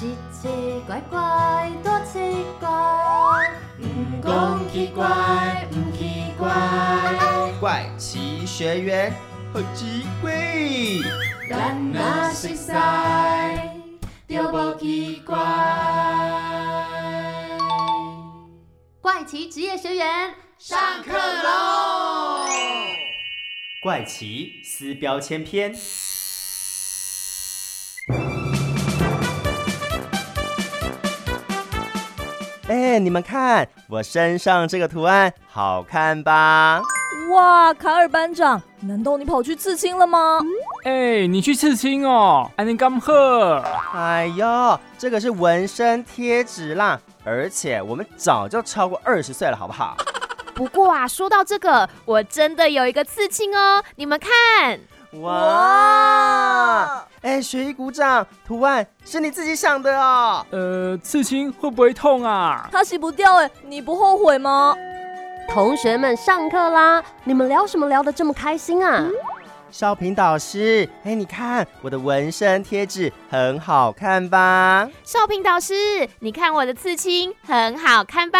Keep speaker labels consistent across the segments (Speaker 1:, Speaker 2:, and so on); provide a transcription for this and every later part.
Speaker 1: 奇奇怪怪，多奇怪，唔讲奇怪，唔奇怪，
Speaker 2: 怪奇学员好奇怪，
Speaker 1: 咱若熟悉，就无奇怪。怪奇职业学员上课喽！
Speaker 3: 怪奇撕标签篇。哎，你们看我身上这个图案好看吧？
Speaker 4: 哇，卡尔班长，难道你跑去刺青了吗？
Speaker 5: 哎，你去刺青哦？安尼刚好。
Speaker 3: 哎呦，这个是纹身贴纸啦，而且我们早就超过二十岁了，好不好？
Speaker 6: 不过啊，说到这个，我真的有一个刺青哦，你们看。
Speaker 3: 哇！哎，雪姨鼓掌，图案是你自己想的哦。
Speaker 5: 呃，刺青会不会痛啊？
Speaker 4: 它洗不掉哎，你不后悔吗？
Speaker 1: 同学们上课啦，你们聊什么聊得这么开心啊？
Speaker 3: 少平导师，哎，你看我的纹身贴纸很好看吧？
Speaker 6: 少平导师，你看我的刺青很好看吧？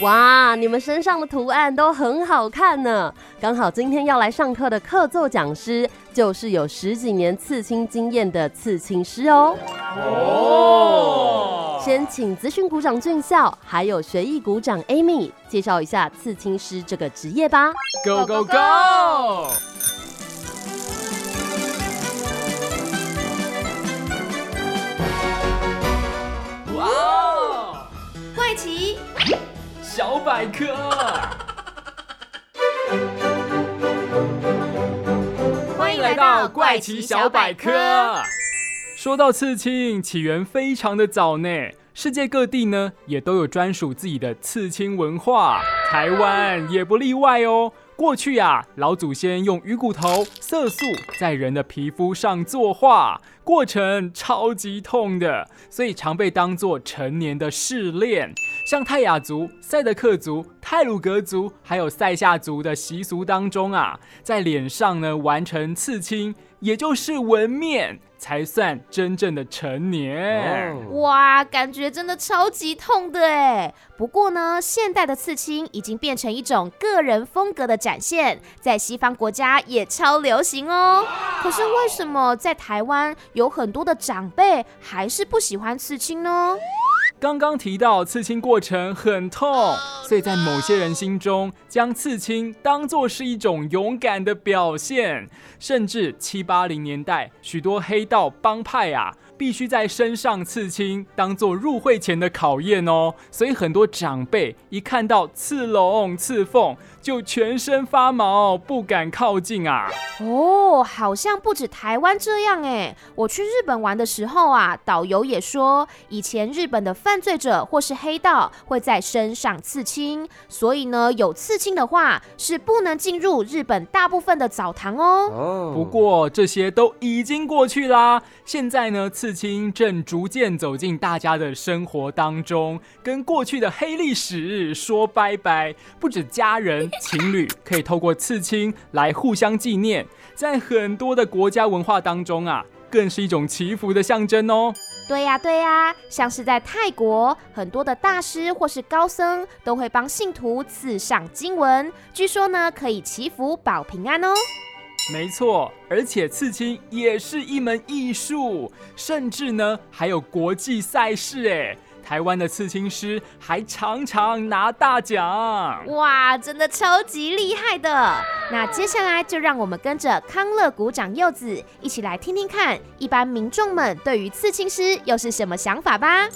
Speaker 1: 哇，你们身上的图案都很好看呢。刚好今天要来上课的客座讲师，就是有十几年刺青经验的刺青师哦。哦，先请咨询股长俊孝，还有学艺股长 Amy 介绍一下刺青师这个职业吧。
Speaker 5: Go go go！
Speaker 6: 怪奇
Speaker 5: 小百科，
Speaker 6: 欢迎来到
Speaker 5: 怪奇小百科。说到刺青，起源非常的早呢，世界各地呢也都有专属自己的刺青文化，台湾也不例外哦。过去呀，老祖先用鱼骨头、色素在人的皮肤上作画，过程超级痛的，所以常被当作成年的试炼。像泰雅族、赛德克族、泰鲁格族，还有塞夏族的习俗当中啊，在脸上呢完成刺青，也就是纹面。才算真正的成年
Speaker 6: 哇！感觉真的超级痛的哎。不过呢，现代的刺青已经变成一种个人风格的展现，在西方国家也超流行哦。可是为什么在台湾有很多的长辈还是不喜欢刺青呢？
Speaker 5: 刚刚提到刺青过程很痛，所以在某些人心中，将刺青当作是一种勇敢的表现，甚至七八零年代许多黑道帮派啊。必须在身上刺青，当做入会前的考验哦。所以很多长辈一看到刺龙、刺凤，就全身发毛，不敢靠近啊。
Speaker 6: 哦，好像不止台湾这样哎。我去日本玩的时候啊，导游也说，以前日本的犯罪者或是黑道会在身上刺青，所以呢，有刺青的话是不能进入日本大部分的澡堂哦。
Speaker 5: 哦，不过这些都已经过去啦。现在呢？刺青正逐渐走进大家的生活当中，跟过去的黑历史说拜拜。不止家人、情侣可以透过刺青来互相纪念，在很多的国家文化当中啊，更是一种祈福的象征哦。
Speaker 6: 对呀，对呀，像是在泰国，很多的大师或是高僧都会帮信徒刺上经文，据说呢可以祈福保平安哦。
Speaker 5: 没错，而且刺青也是一门艺术，甚至呢还有国际赛事哎。台湾的刺青师还常常拿大奖，
Speaker 6: 哇，真的超级厉害的。那接下来就让我们跟着康乐鼓掌柚子一起来听听看，一般民众们对于刺青师又是什么想法吧。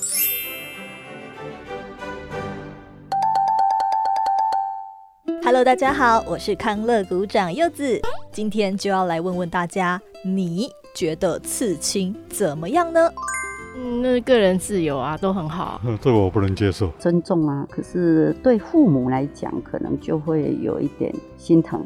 Speaker 4: Hello，大家好，我是康乐鼓掌柚子，今天就要来问问大家，你觉得刺青怎么样呢？
Speaker 7: 嗯，那个人自由啊，都很好。
Speaker 8: 嗯，这个我不能接受。
Speaker 9: 尊重啊，可是对父母来讲，可能就会有一点心疼，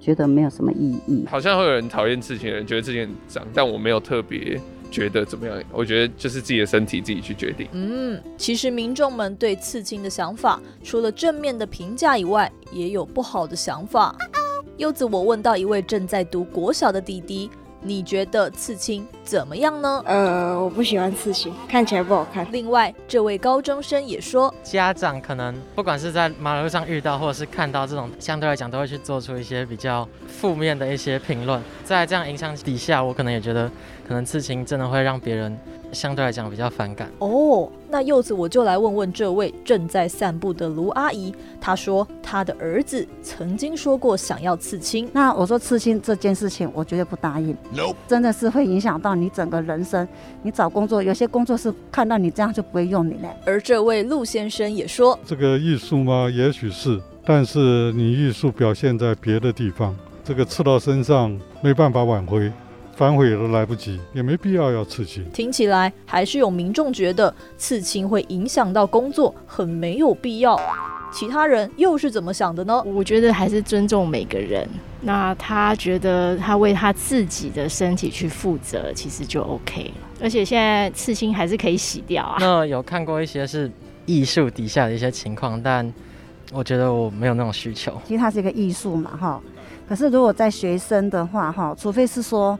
Speaker 9: 觉得没有什么意义。
Speaker 10: 好像会有人讨厌刺青的人，觉得这件很脏，但我没有特别。觉得怎么样？我觉得就是自己的身体自己去决定。
Speaker 4: 嗯，其实民众们对刺青的想法，除了正面的评价以外，也有不好的想法。柚子，我问到一位正在读国小的弟弟，你觉得刺青怎么样呢？
Speaker 8: 呃，我不喜欢刺青，看起来不好看。
Speaker 4: 另外，这位高中生也说，
Speaker 11: 家长可能不管是在马路上遇到，或者是看到这种，相对来讲都会去做出一些比较负面的一些评论。在这样影响底下，我可能也觉得，可能刺青真的会让别人相对来讲比较反感。
Speaker 4: 哦，那柚子我就来问问这位正在散步的卢阿姨，她说她的儿子曾经说过想要刺青。
Speaker 12: 那我说刺青这件事情，我绝对不答应。真的是会影响到你整个人生。你找工作，有些工作是看到你这样就不会用你嘞。
Speaker 4: 而这位陆先生也说，
Speaker 13: 这个艺术吗？也许是，但是你艺术表现在别的地方，这个刺到身上没办法挽回。反悔都来不及，也没必要要刺青。
Speaker 4: 听起来还是有民众觉得刺青会影响到工作，很没有必要。其他人又是怎么想的呢？
Speaker 7: 我觉得还是尊重每个人。那他觉得他为他自己的身体去负责，其实就 OK 了。而且现在刺青还是可以洗掉啊。
Speaker 11: 那有看过一些是艺术底下的一些情况，但我觉得我没有那种需求。
Speaker 12: 其实它是一个艺术嘛，哈。可是如果在学生的话，哈，除非是说，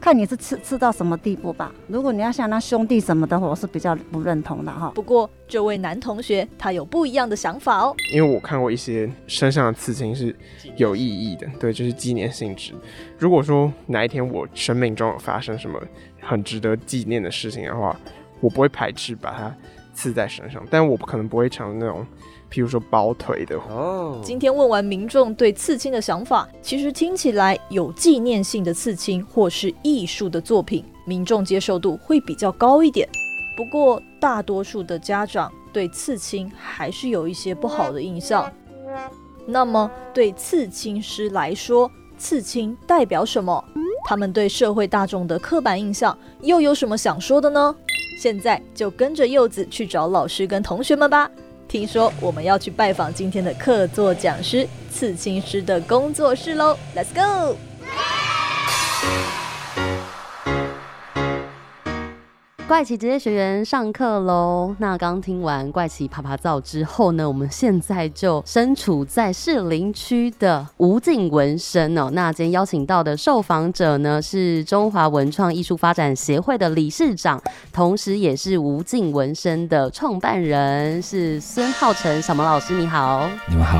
Speaker 12: 看你是吃吃到什么地步吧。如果你要像那兄弟什么的，我是比较不认同的哈。
Speaker 4: 不过这位男同学他有不一样的想法哦。
Speaker 14: 因为我看过一些身上的刺青是有意义的，对，就是纪念性质。如果说哪一天我生命中有发生什么很值得纪念的事情的话，我不会排斥把它刺在身上，但我可能不会成那种。譬如说包腿的
Speaker 4: 哦。今天问完民众对刺青的想法，其实听起来有纪念性的刺青或是艺术的作品，民众接受度会比较高一点。不过大多数的家长对刺青还是有一些不好的印象。那么对刺青师来说，刺青代表什么？他们对社会大众的刻板印象又有什么想说的呢？现在就跟着柚子去找老师跟同学们吧。听说我们要去拜访今天的客座讲师刺青师的工作室喽，Let's go！
Speaker 1: 怪奇职业学员上课喽！那刚听完怪奇啪啪照之后呢，我们现在就身处在士林区的无尽纹身哦。那今天邀请到的受访者呢，是中华文创艺术发展协会的理事长，同时也是无尽纹身的创办人，是孙浩成小毛老师。你好，
Speaker 15: 你们好，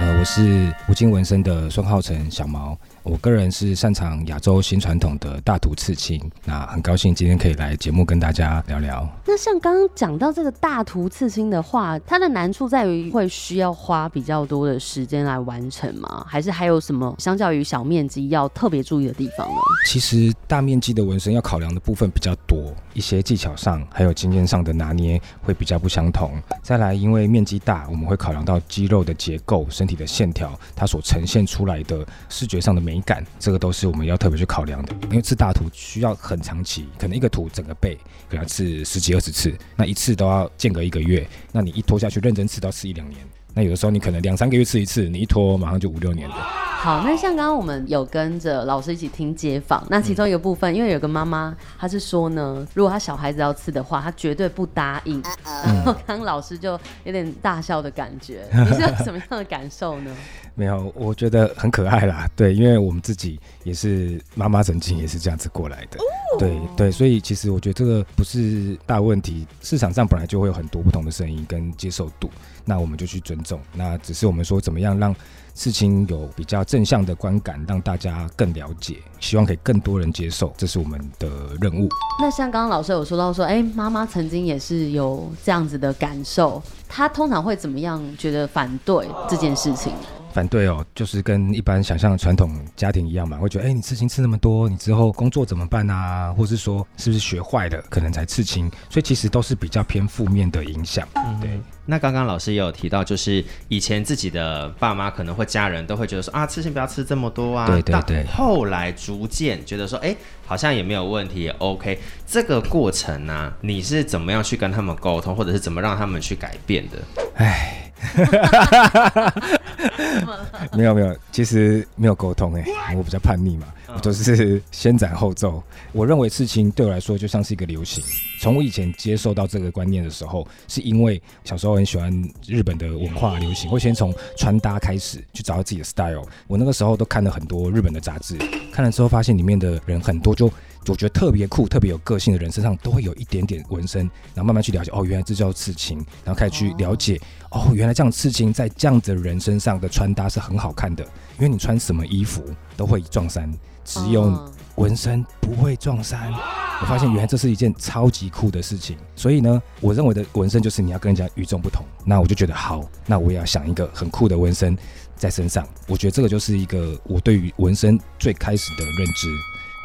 Speaker 15: 呃，我是无尽纹身的孙浩成小毛。我个人是擅长亚洲新传统的大图刺青，那很高兴今天可以来节目跟大家聊聊。
Speaker 1: 那像刚刚讲到这个大图刺青的话，它的难处在于会需要花比较多的时间来完成吗？还是还有什么相较于小面积要特别注意的地方呢？
Speaker 15: 其实大面积的纹身要考量的部分比较多，一些技巧上还有经验上的拿捏会比较不相同。再来，因为面积大，我们会考量到肌肉的结构、身体的线条，它所呈现出来的视觉上的美。敏感，这个都是我们要特别去考量的。因为吃大图需要很长期，可能一个图整个背可能要刺十几二十次，那一次都要间隔一个月，那你一拖下去认真吃，都要刺一两年。那有的时候你可能两三个月吃一次，你一拖马上就五六年了。
Speaker 1: 好，那像刚刚我们有跟着老师一起听街访，那其中一个部分，因为有个妈妈，她是说呢，如果她小孩子要吃的话，她绝对不答应。然后刚刚老师就有点大笑的感觉，你是有什么样的感受呢？
Speaker 15: 没有，我觉得很可爱啦。对，因为我们自己也是妈妈曾经也是这样子过来的。对对，所以其实我觉得这个不是大问题，市场上本来就会有很多不同的声音跟接受度。那我们就去尊重，那只是我们说怎么样让事情有比较正向的观感，让大家更了解，希望可以更多人接受，这是我们的任务。
Speaker 1: 那像刚刚老师有说到说，哎，妈妈曾经也是有这样子的感受，她通常会怎么样觉得反对这件事情？
Speaker 15: 反对哦，就是跟一般想象的传统家庭一样嘛，会觉得，哎，你刺青刺那么多，你之后工作怎么办啊？或是说，是不是学坏了，可能才刺青？所以其实都是比较偏负面的影响。对。
Speaker 3: 那刚刚老师也有提到，就是以前自己的爸妈可能会家人都会觉得说啊，刺青不要吃这么多啊。
Speaker 15: 对对对。
Speaker 3: 后来逐渐觉得说，哎，好像也没有问题，也 OK。这个过程呢，你是怎么样去跟他们沟通，或者是怎么让他们去改变的？哎。
Speaker 15: 没有没有，其实没有沟通哎、我比较叛逆嘛，我都是先斩后奏。我认为刺青对我来说就像是一个流行。从我以前接受到这个观念的时候，是因为小时候很喜欢日本的文化流行，会先从穿搭开始去找到自己的 style。我那个时候都看了很多日本的杂志，看了之后发现里面的人很多就。我觉得特别酷、特别有个性的人身上都会有一点点纹身，然后慢慢去了解，哦，原来这叫刺青，然后开始去了解，哦，原来这样刺青在这样子的人身上的穿搭是很好看的，因为你穿什么衣服都会撞衫，只有纹身不会撞衫。我发现原来这是一件超级酷的事情，所以呢，我认为的纹身就是你要跟人家与众不同。那我就觉得好，那我也要想一个很酷的纹身在身上。我觉得这个就是一个我对于纹身最开始的认知。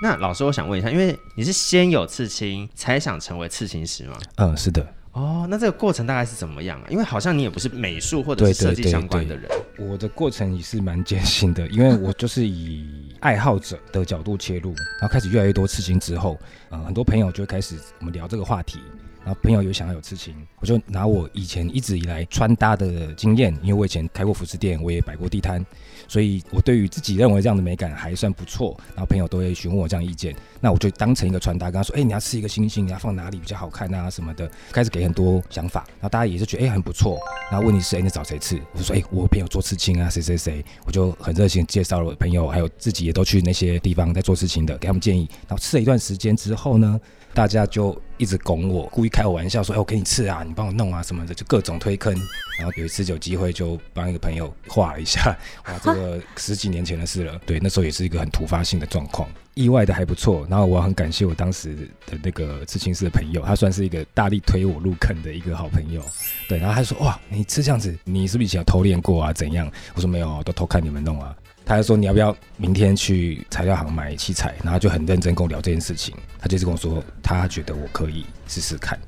Speaker 3: 那老师，我想问一下，因为你是先有刺青才想成为刺青师吗？
Speaker 15: 嗯，是的。
Speaker 3: 哦，那这个过程大概是怎么样啊？因为好像你也不是美术或者是设计相关的人。
Speaker 15: 我的过程也是蛮艰辛的，因为我就是以爱好者的角度切入，然后开始越来越多刺青之后，嗯，很多朋友就会开始我们聊这个话题。然后朋友有想要有刺青，我就拿我以前一直以来穿搭的经验，因为我以前开过服饰店，我也摆过地摊，所以我对于自己认为这样的美感还算不错。然后朋友都会询问我这样意见，那我就当成一个传达，跟他说：“哎，你要吃一个星星，你要放哪里比较好看啊什么的。”开始给很多想法，然后大家也是觉得哎很不错。然后问题是哎你找谁吃？我说哎我朋友做刺青啊谁谁谁，我就很热心介绍了我的朋友，还有自己也都去那些地方在做刺青的，给他们建议。然后吃了一段时间之后呢？大家就一直拱我，故意开我玩笑说：“哎，我给你刺啊，你帮我弄啊什么的，就各种推坑。”然后有一次有机会就帮一个朋友画了一下，哇，这个十几年前的事了。对，那时候也是一个很突发性的状况，意外的还不错。然后我很感谢我当时的那个刺青师的朋友，他算是一个大力推我入坑的一个好朋友。对，然后他说：“哇，你刺这样子，你是不是以前有偷练过啊？怎样？”我说：“没有，都偷看你们弄啊。”他就说：“你要不要明天去材料行买器材？”然后就很认真跟我聊这件事情。他就是跟我说，他觉得我可以试试看。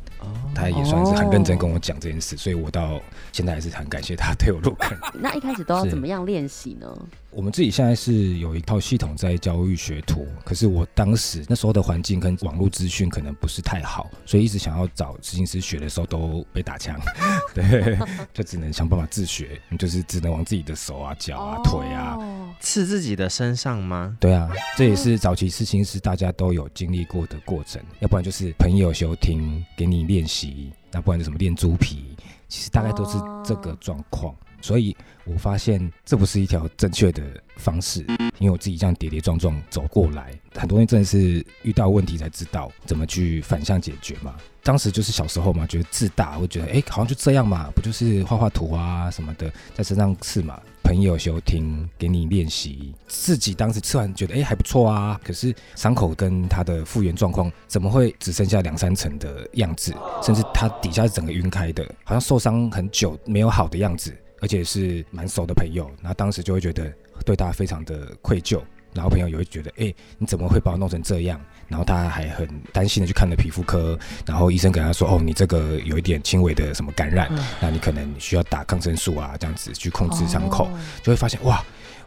Speaker 15: 他也算是很认真跟我讲这件事，所以我到现在还是很感谢他对我入坑。
Speaker 1: 那一开始都要怎么样练习呢？
Speaker 15: 我们自己现在是有一套系统在教育学徒，可是我当时那时候的环境跟网络资讯可能不是太好，所以一直想要找执行师学的时候都被打枪，对，就只能想办法自学，就是只能往自己的手啊、脚啊、腿啊
Speaker 3: 刺自己的身上吗？
Speaker 15: 对啊，这也是早期刺青师大家都有经历过的过程，要不然就是朋友休听给你练习，那不然就什么练猪皮，其实大概都是这个状况。所以我发现这不是一条正确的方式，因为我自己这样跌跌撞撞走过来，很多人真的是遇到问题才知道怎么去反向解决嘛。当时就是小时候嘛，觉得自大，会觉得哎，好像就这样嘛，不就是画画图啊什么的，在身上刺嘛。朋友休听给你练习，自己当时刺完觉得哎还不错啊，可是伤口跟它的复原状况怎么会只剩下两三层的样子，甚至它底下是整个晕开的，好像受伤很久没有好的样子。而且是蛮熟的朋友，然后当时就会觉得对他非常的愧疚，然后朋友也会觉得，哎，你怎么会把我弄成这样？然后他还很担心的去看了皮肤科，然后医生跟他说，哦，你这个有一点轻微的什么感染，那你可能需要打抗生素啊，这样子去控制伤口，就会发现，哇，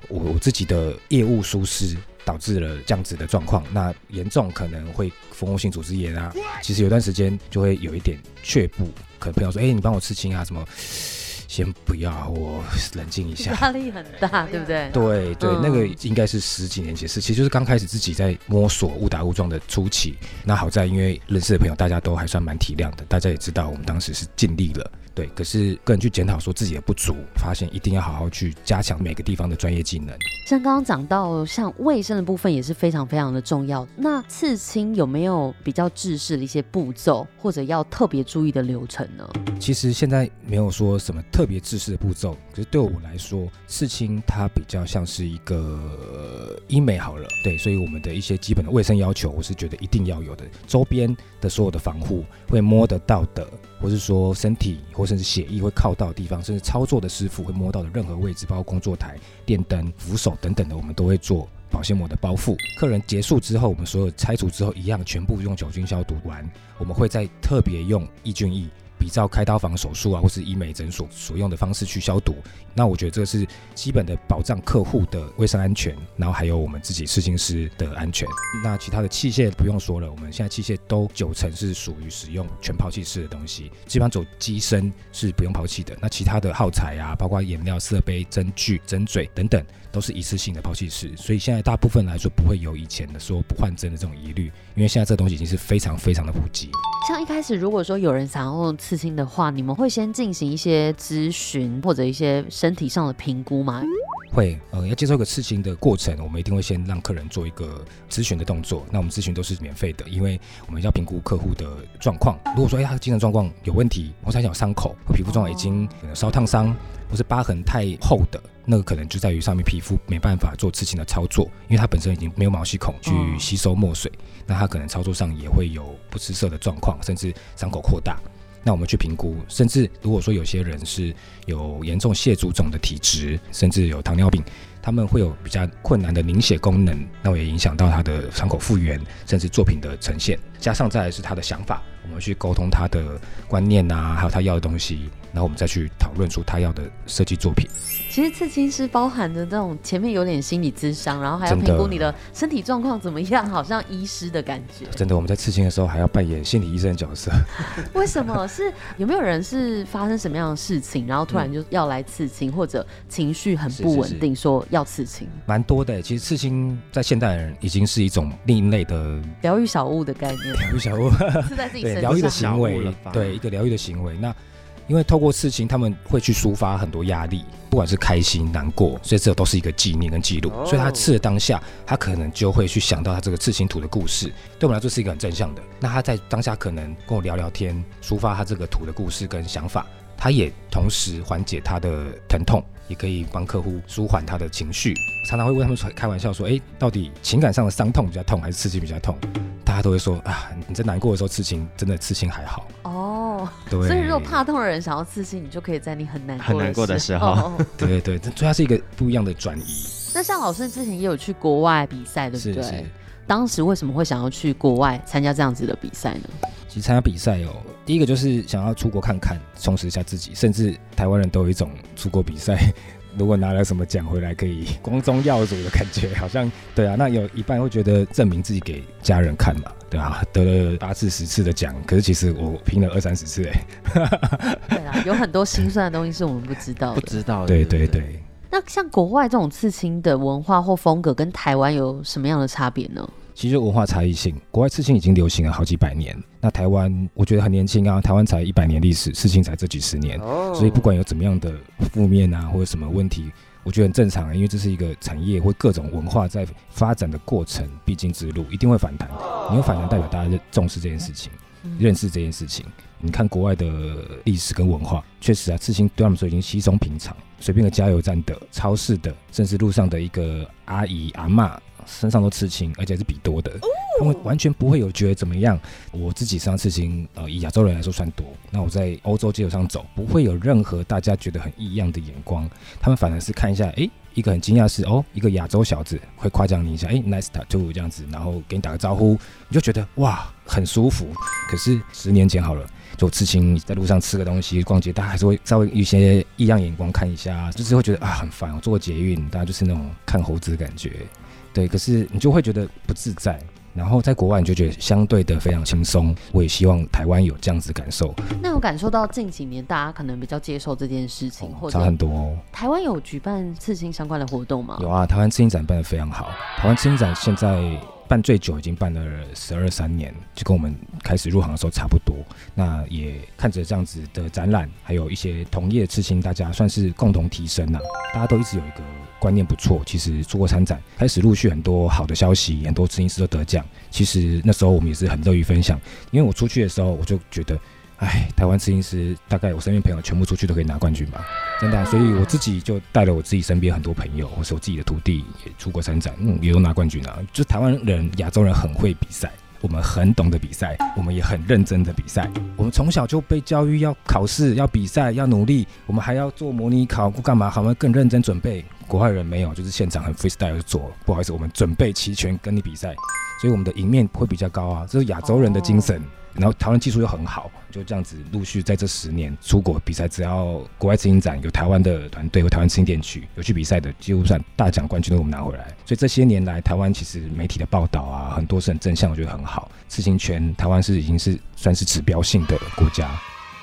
Speaker 15: 我我自己的业务疏失导致了这样子的状况，那严重可能会蜂窝性组织炎啊。其实有段时间就会有一点却步，可能朋友说，哎，你帮我刺青啊，什么？先不要，我冷静一下。
Speaker 1: 压力很大，对不对？
Speaker 15: 对对，那个应该是十几年前事，其实就是刚开始自己在摸索误打误撞的初期。那好在因为认识的朋友大家都还算蛮体谅的，大家也知道我们当时是尽力了。对，可是个人去检讨说自己的不足，发现一定要好好去加强每个地方的专业技能。
Speaker 1: 像刚刚讲到，像卫生的部分也是非常非常的重要。那刺青有没有比较制式的一些步骤，或者要特别注意的流程呢？
Speaker 15: 其实现在没有说什么特别制式的步骤，可是对我来说，刺青它比较像是一个医美好了。对，所以我们的一些基本的卫生要求，我是觉得一定要有的。周边的所有的防护，会摸得到的，或是说身体或甚至血液会靠到的地方，甚至操作的师傅会摸到的任何位置，包括工作台、电灯、扶手等等的，我们都会做保鲜膜的包覆。客人结束之后，我们所有拆除之后，一样全部用酒精消毒完，我们会再特别用抑菌液。比照开刀房手术啊，或是医美诊所所用的方式去消毒。那我觉得这是基本的保障客户的卫生安全，然后还有我们自己刺青师的安全。那其他的器械不用说了，我们现在器械都九成是属于使用全抛弃式的东西，基本上走机身是不用抛弃的。那其他的耗材啊，包括颜料、色杯、针具、针嘴等等，都是一次性的抛弃式。所以现在大部分来说不会有以前的说不换针的这种疑虑，因为现在这东西已经是非常非常的普及。
Speaker 1: 像一开始如果说有人想要刺青的话，你们会先进行一些咨询或者一些身体上的评估吗？
Speaker 15: 会，呃，要接受一个刺青的过程，我们一定会先让客人做一个咨询的动作。那我们咨询都是免费的，因为我们要评估客户的状况。如果说，哎，他的精神状况有问题，或者他有伤口，或皮肤状况已经烧烫伤，或是疤痕太厚的，那个可能就在于上面皮肤没办法做刺青的操作，因为它本身已经没有毛细孔去吸收墨水，那它可能操作上也会有不吃色的状况，甚至伤口扩大。那我们去评估，甚至如果说有些人是有严重血足肿的体质，甚至有糖尿病，他们会有比较困难的凝血功能，那我也影响到他的伤口复原，甚至作品的呈现。加上再来是他的想法，我们去沟通他的观念啊，还有他要的东西。然后我们再去讨论出他要的设计作品。
Speaker 1: 其实刺青师包含着这种前面有点心理咨商，然后还要评估你的身体状况怎么样，好像医师的感觉。
Speaker 15: 真的，我们在刺青的时候还要扮演心理医生的角色。
Speaker 1: 为什么？是有没有人是发生什么样的事情，然后突然就要来刺青，或者情绪很不稳定，说要刺青？
Speaker 15: 蛮多的。其实刺青在现代人已经是一种另类的
Speaker 1: 疗愈小物的概念。
Speaker 15: 疗愈小物
Speaker 1: 是在自己身上
Speaker 15: 疗愈的行为，对一个疗愈的行为。那因为透过刺青，他们会去抒发很多压力，不管是开心、难过，所以这都是一个纪念跟记录。所以他刺的当下，他可能就会去想到他这个刺青图的故事，对我们来说是一个很正向的。那他在当下可能跟我聊聊天，抒发他这个图的故事跟想法，他也同时缓解他的疼痛，也可以帮客户舒缓他的情绪。常常会问他们开玩笑说：“哎，到底情感上的伤痛比较痛，还是刺青比较痛？”大家都会说：“啊，你在难过的时候刺青，真的刺青还好。”哦。
Speaker 1: 对所以，如果怕痛的人想要刺青，你就可以在你很难
Speaker 3: 很难过的时候，
Speaker 15: 对对对，这主要是一个不一样的转移。
Speaker 1: 那像老师之前也有去国外比赛，对不
Speaker 15: 对？
Speaker 1: 当时为什么会想要去国外参加这样子的比赛呢？
Speaker 15: 其实参加比赛哦，第一个就是想要出国看看，充实一下自己，甚至台湾人都有一种出国比赛。如果拿了什么奖回来，可以 光宗耀祖的感觉，好像对啊。那有一半会觉得证明自己给家人看嘛，对啊，得了八次十次的奖，可是其实我拼了二三十次
Speaker 1: 哎。对啊，有很多心酸的东西是我们不知道的。
Speaker 3: 不知道。
Speaker 15: 对对对。
Speaker 1: 那像国外这种刺青的文化或风格，跟台湾有什么样的差别呢？
Speaker 15: 其实文化差异性，国外刺青已经流行了好几百年。那台湾我觉得很年轻啊，台湾才一百年历史，刺青才这几十年，所以不管有怎么样的负面啊或者什么问题，我觉得很正常啊，因为这是一个产业或各种文化在发展的过程必经之路，一定会反弹。你有反弹，代表大家重视这件事情，认识这件事情。你看国外的历史跟文化，确实啊，刺青对他们说已经稀松平常，随便个加油站的、超市的，甚至路上的一个阿姨阿妈。身上都刺青，而且是比多的，他们完全不会有觉得怎么样。我自己身上刺青，呃，以亚洲人来说算多。那我在欧洲街头上走，不会有任何大家觉得很异样的眼光，他们反而是看一下，哎，一个很惊讶是，哦，一个亚洲小子会夸奖你一下，哎，nice tattoo 这样子，然后给你打个招呼，你就觉得哇，很舒服。可是十年前好了，就刺青在路上吃个东西，逛街，大家还是会稍微有一些异样眼光看一下，就是会觉得啊很烦。我坐捷运，大家就是那种看猴子的感觉。对，可是你就会觉得不自在，然后在国外你就觉得相对的非常轻松。我也希望台湾有这样子感受。
Speaker 1: 那有感受到近几年大家可能比较接受这件事情，或
Speaker 15: 者差很多哦。
Speaker 1: 台湾有举办刺青相关的活动吗？
Speaker 15: 有啊，台湾刺青展办的非常好。台湾刺青展现在。办最久已经办了十二三年，就跟我们开始入行的时候差不多。那也看着这样子的展览，还有一些同业刺青，大家算是共同提升呐。大家都一直有一个观念不错，其实出国参展，开始陆续很多好的消息，很多摄影师都得奖。其实那时候我们也是很乐于分享，因为我出去的时候，我就觉得。哎，台湾摄影师大概我身边朋友全部出去都可以拿冠军吧，真的。所以我自己就带了我自己身边很多朋友，或是我自己的徒弟也出国参展，嗯，也都拿冠军啊。就台湾人、亚洲人很会比赛，我们很懂得比赛，我们也很认真的比赛。我们从小就被教育要考试、要比赛、要努力，我们还要做模拟考，干嘛？好，我们更认真准备。国外人没有，就是现场很 freestyle 就做。不好意思，我们准备齐全跟你比赛，所以我们的赢面会比较高啊，这是亚洲人的精神。然后台湾技术又很好，就这样子陆续在这十年出国比赛，只要国外刺青展有台湾的团队或台湾刺青店区有去比赛的，几乎算大奖冠军都我们拿回来。所以这些年来，台湾其实媒体的报道啊，很多是很正向，我觉得很好。刺青圈台湾是已经是算是指标性的国家。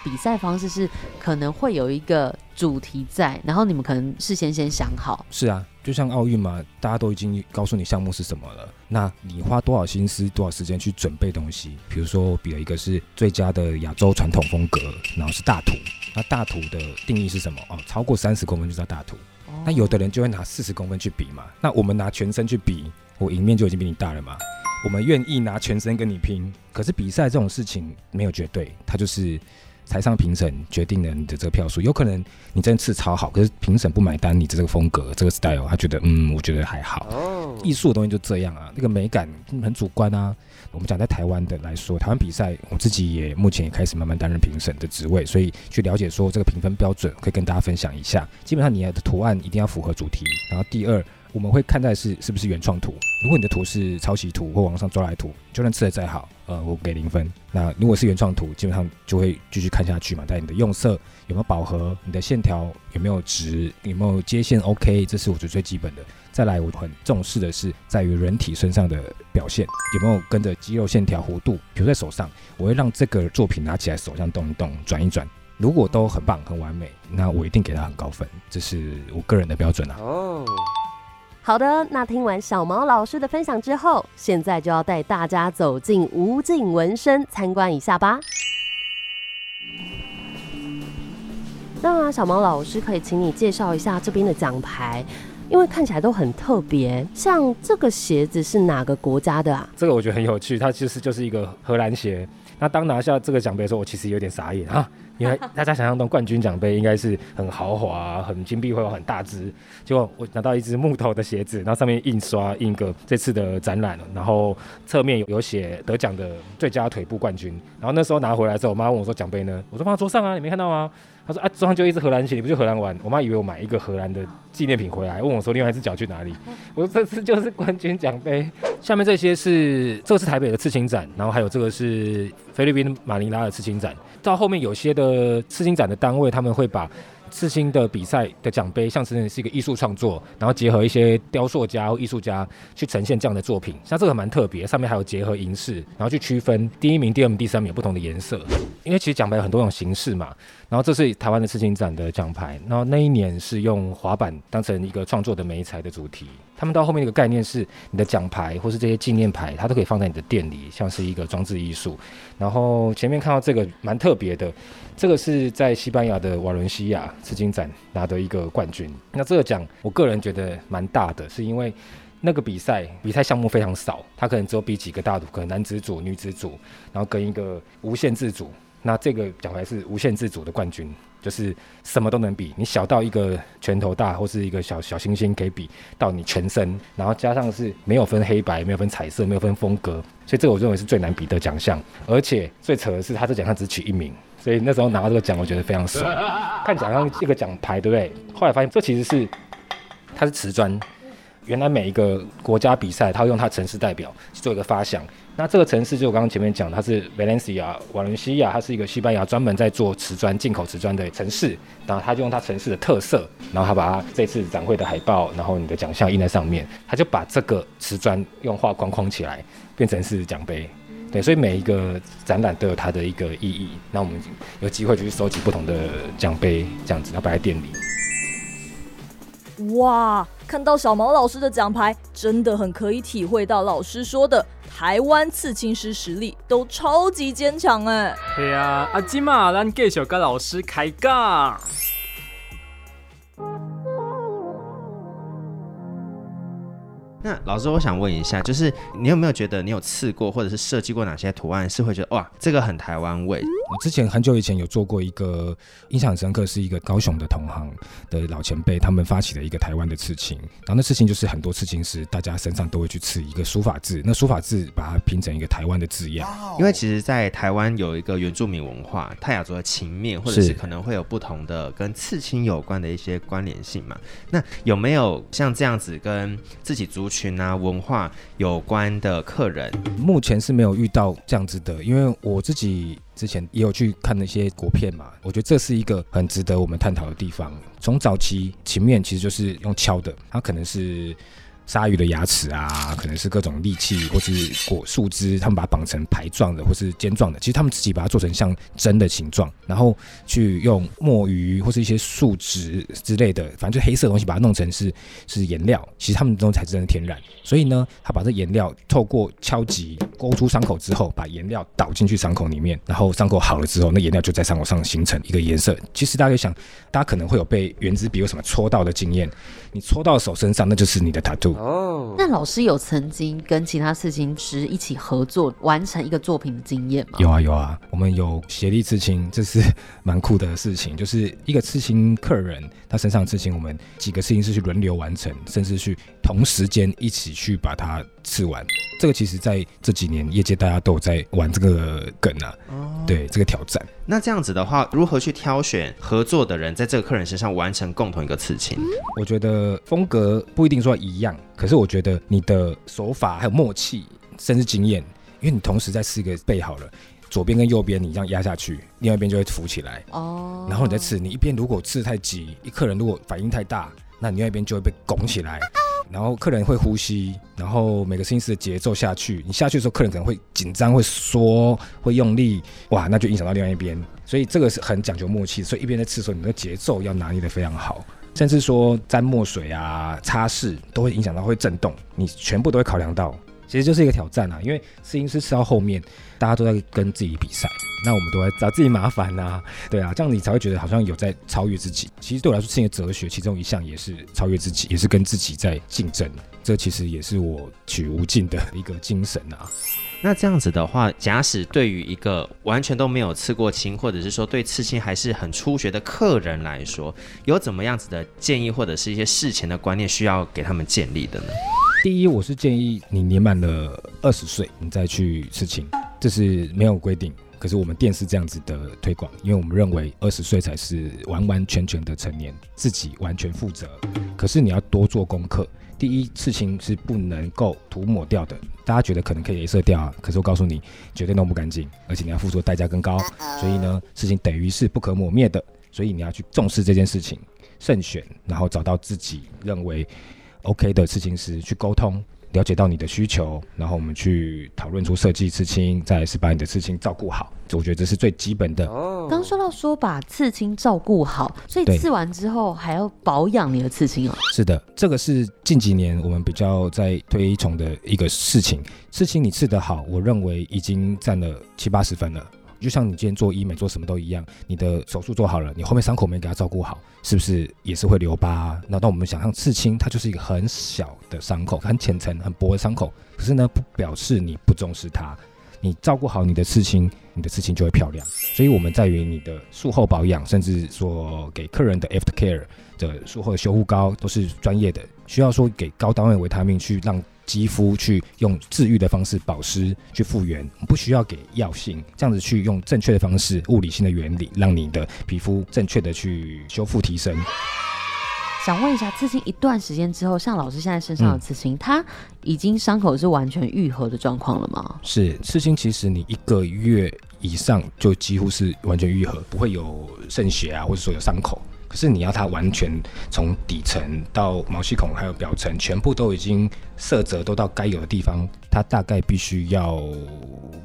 Speaker 1: 比赛方式是可能会有一个主题在，然后你们可能事先先想好。
Speaker 15: 是啊，就像奥运嘛，大家都已经告诉你项目是什么了，那你花多少心思、多少时间去准备东西？比如说，我比了一个是最佳的亚洲传统风格，然后是大图。那大图的定义是什么？哦，超过三十公分就叫大图。那有的人就会拿四十公分去比嘛。那我们拿全身去比，我赢面就已经比你大了嘛。我们愿意拿全身跟你拼，可是比赛这种事情没有绝对，它就是。台上评审决定了你的这个票数，有可能你真的刺超好，可是评审不买单你的这个风格、这个 style，他觉得嗯，我觉得还好。哦，艺术的东西就这样啊，那个美感很主观啊。我们讲在台湾的来说，台湾比赛，我自己也目前也开始慢慢担任评审的职位，所以去了解说这个评分标准，可以跟大家分享一下。基本上你的图案一定要符合主题，然后第二。我们会看待是是不是原创图。如果你的图是抄袭图或网上抓来图，就算吃的再好，呃，我给零分。那如果是原创图，基本上就会继续看下去嘛。但你的用色有没有饱和？你的线条有没有直？有没有接线 OK？这是我觉得最基本的。再来，我很重视的是在于人体身上的表现，有没有跟着肌肉线条弧度？比如在手上，我会让这个作品拿起来手上动一动、转一转。如果都很棒、很完美，那我一定给他很高分。这是我个人的标准啊。哦。
Speaker 1: 好的，那听完小毛老师的分享之后，现在就要带大家走进无尽纹身参观一下吧。那小毛老师可以请你介绍一下这边的奖牌，因为看起来都很特别。像这个鞋子是哪个国家的啊？
Speaker 15: 这个我觉得很有趣，它其实就是一个荷兰鞋。那当拿下这个奖杯的时候，我其实有点傻眼啊。因为大家想象中冠军奖杯应该是很豪华、很金币，会有、很大只，结果我拿到一只木头的鞋子，然后上面印刷印个这次的展览，然后侧面有有写得奖的最佳腿部冠军。然后那时候拿回来之后，我妈问我说：“奖杯呢？”我说：“放在桌上啊，你没看到吗？”她说：“啊，桌上就一只荷兰鞋，你不去荷兰玩？”我妈以为我买一个荷兰的纪念品回来，问我说：“另外一只脚去哪里？” 我说：“这次就是冠军奖杯。”下面这些是这个是台北的刺青展，然后还有这个是菲律宾马尼拉的刺青展。到后面有些的刺青展的单位，他们会把刺青的比赛的奖杯，像是是一个艺术创作，然后结合一些雕塑家或艺术家去呈现这样的作品。像这个蛮特别，上面还有结合银饰，然后去区分第一名、第二名、第三名有不同的颜色。因为其实奖牌有很多种形式嘛。然后这是台湾的刺青展的奖牌，然后那一年是用滑板当成一个创作的媒材的主题。他们到后面一个概念是，你的奖牌或是这些纪念牌，它都可以放在你的店里，像是一个装置艺术。然后前面看到这个蛮特别的，这个是在西班牙的瓦伦西亚刺青展拿的一个冠军。那这个奖我个人觉得蛮大的，是因为那个比赛比赛项目非常少，它可能只有比几个大组，可能男子组、女子组，然后跟一个无限制组。那这个奖牌是无限制组的冠军。就是什么都能比，你小到一个拳头大，或是一个小小星星可以比到你全身，然后加上是没有分黑白，没有分彩色，没有分风格，所以这个我认为是最难比的奖项。而且最扯的是，他这奖项只取一名，所以那时候拿到这个奖，我觉得非常爽。看奖项这个奖牌，对不对？后来发现这其实是它是瓷砖。原来每一个国家比赛，他会用他城市代表去做一个发想。那这个城市就我刚刚前面讲，它是 Valencia 瓦伦西亚，它是一个西班牙专门在做瓷砖、进口瓷砖的城市。然后他就用他城市的特色，然后他把它这次展会的海报，然后你的奖项印在上面，他就把这个瓷砖用画框框起来，变成是奖杯。对，所以每一个展览都有它的一个意义。那我们有机会就去收集不同的奖杯，这样子，然后摆在店里。
Speaker 4: 哇，看到小毛老师的奖牌，真的很可以体会到老师说的台湾刺青师实力都超级坚强哎。
Speaker 5: 对啊，阿金嘛，咱继续跟老师开杠。
Speaker 2: 那老师，我想问一下，就是你有没有觉得你有刺过或者是设计过哪些图案，是会觉得哇，这个很台湾味，
Speaker 15: 我之前很久以前有做过一个，印象很深刻，是一个高雄的同行的老前辈，他们发起了一个台湾的刺青。然后那刺青就是很多刺青师大家身上都会去刺一个书法字，那书法字把它拼成一个台湾的字样。
Speaker 3: 因为其实，在台湾有一个原住民文化，泰雅族的情面，或者是可能会有不同的跟刺青有关的一些关联性嘛。那有没有像这样子跟自己族群啊文化有关的客人？
Speaker 15: 目前是没有遇到这样子的，因为我自己。之前也有去看那些国片嘛，我觉得这是一个很值得我们探讨的地方。从早期情面其实就是用敲的，它可能是。鲨鱼的牙齿啊，可能是各种利器，或是果树枝，他们把它绑成排状的，或是尖状的。其实他们自己把它做成像针的形状，然后去用墨鱼或是一些树脂之类的，反正就黑色的东西把它弄成是是颜料。其实他们这种才真的天然。所以呢，他把这颜料透过敲击勾出伤口之后，把颜料倒进去伤口里面，然后伤口好了之后，那颜料就在伤口上形成一个颜色。其实大家想，大家可能会有被圆珠笔有什么戳到的经验，你戳到手身上，那就是你的 tattoo。
Speaker 1: 哦，那老师有曾经跟其他刺青师一起合作完成一个作品的经验吗？
Speaker 15: 有啊有啊，我们有协力刺青，这是蛮酷的事情。就是一个刺青客人，他身上刺青，我们几个刺青师去轮流完成，甚至去同时间一起去把它刺完。这个其实在这几年业界大家都有在玩这个梗啊，对这个挑战。
Speaker 3: 那这样子的话，如何去挑选合作的人，在这个客人身上完成共同一个刺青？
Speaker 15: 我觉得风格不一定说一样，可是我觉得你的手法还有默契，甚至经验，因为你同时在刺一个背好了，左边跟右边你这样压下去，另外一边就会浮起来哦。然后你再刺，你一边如果刺太急，一客人如果反应太大，那你另外一边就会被拱起来。然后客人会呼吸，然后每个声音师的节奏下去，你下去的时候，客人可能会紧张、会缩、会用力，哇，那就影响到另外一边。所以这个是很讲究默契，所以一边在吃的时候，你的节奏要拿捏的非常好，甚至说沾墨水啊、擦拭都会影响到会震动，你全部都会考量到。其实就是一个挑战啊，因为摄影师吃到后面，大家都在跟自己比赛，那我们都在找自己麻烦呐，对啊，这样子你才会觉得好像有在超越自己。其实对我来说，摄影哲学其中一项也是超越自己，也是跟自己在竞争。这其实也是我取无尽的一个精神啊。
Speaker 3: 那这样子的话，假使对于一个完全都没有刺过青，或者是说对刺青还是很初学的客人来说，有怎么样子的建议，或者是一些事前的观念需要给他们建立的呢？
Speaker 15: 第一，我是建议你年满了二十岁，你再去刺青，这是没有规定。可是我们店是这样子的推广，因为我们认为二十岁才是完完全全的成年，自己完全负责。可是你要多做功课。第一，刺青是不能够涂抹掉的。大家觉得可能可以镭射掉啊，可是我告诉你，绝对弄不干净，而且你要付出代价更高。所以呢，事情等于是不可抹灭的。所以你要去重视这件事情，慎选，然后找到自己认为。OK 的刺青师去沟通，了解到你的需求，然后我们去讨论出设计刺青，再是把你的刺青照顾好。我觉得这是最基本的。
Speaker 1: 刚说到说把刺青照顾好，所以刺完之后还要保养你的刺青哦。
Speaker 15: 是的，这个是近几年我们比较在推崇的一个事情。刺青你刺得好，我认为已经占了七八十分了。就像你今天做医美做什么都一样，你的手术做好了，你后面伤口没给他照顾好，是不是也是会留疤？那当我们想象刺青，它就是一个很小的伤口，很浅层、很薄的伤口，可是呢，不表示你不重视它。你照顾好你的刺青，你的刺青就会漂亮。所以我们在于你的术后保养，甚至说给客人的 after care 的术后修护膏都是专业的，需要说给高单位维他命去让。肌肤去用治愈的方式保湿去复原，不需要给药性，这样子去用正确的方式，物理性的原理，让你的皮肤正确的去修复提升。
Speaker 1: 想问一下，刺青一段时间之后，像老师现在身上的刺青，它已经伤口是完全愈合的状况了吗？
Speaker 15: 是，刺青其实你一个月以上就几乎是完全愈合，不会有渗血啊，或者说有伤口。可是你要它完全从底层到毛细孔还有表层全部都已经色泽都到该有的地方，它大概必须要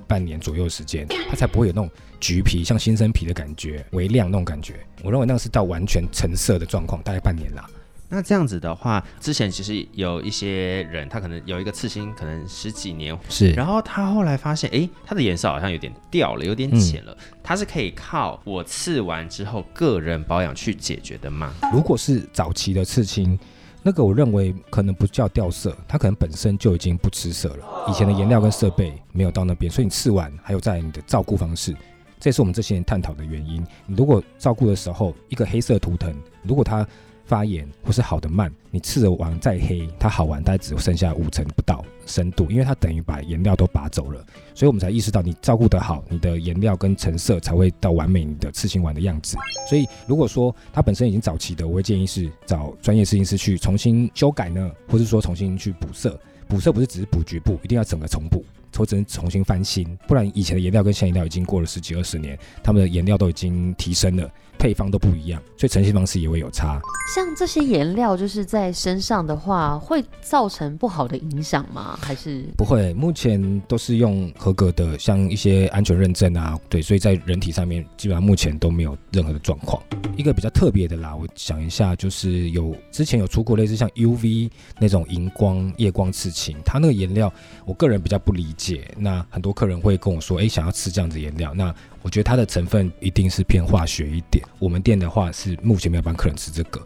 Speaker 15: 半年左右时间，它才不会有那种橘皮像新生皮的感觉，微亮那种感觉。我认为那个是到完全成色的状况，大概半年啦。
Speaker 3: 那这样子的话，之前其实有一些人，他可能有一个刺青，可能十几年
Speaker 15: 是，
Speaker 3: 然后他后来发现，哎，它的颜色好像有点掉了，有点浅了。他是可以靠我刺完之后个人保养去解决的吗？
Speaker 15: 如果是早期的刺青，那个我认为可能不叫掉色，它可能本身就已经不吃色了。以前的颜料跟设备没有到那边，所以你刺完还有在你的照顾方式。这也是我们这些年探讨的原因。你如果照顾的时候，一个黑色图腾，如果它发炎或是好的慢，你刺的完再黑，它好玩大概只剩下五成不到深度，因为它等于把颜料都拔走了，所以我们才意识到你照顾得好，你的颜料跟成色才会到完美你的刺青完的样子。所以如果说它本身已经早期的，我会建议是找专业刺青师去重新修改呢，或是说重新去补色。补色不是只是补局部，一定要整个重补，或者重新翻新，不然以前的颜料跟现颜料已经过了十几二十年，他们的颜料都已经提升了。配方都不一样，所以呈现方式也会有差。
Speaker 1: 像这些颜料，就是在身上的话，会造成不好的影响吗？还是
Speaker 15: 不会？目前都是用合格的，像一些安全认证啊，对，所以在人体上面基本上目前都没有任何的状况。一个比较特别的啦，我想一下，就是有之前有出过类似像 UV 那种荧光夜光刺青，它那个颜料，我个人比较不理解。那很多客人会跟我说，哎，想要吃这样子颜料，那。我觉得它的成分一定是偏化学一点。我们店的话是目前没有帮客人吃这个。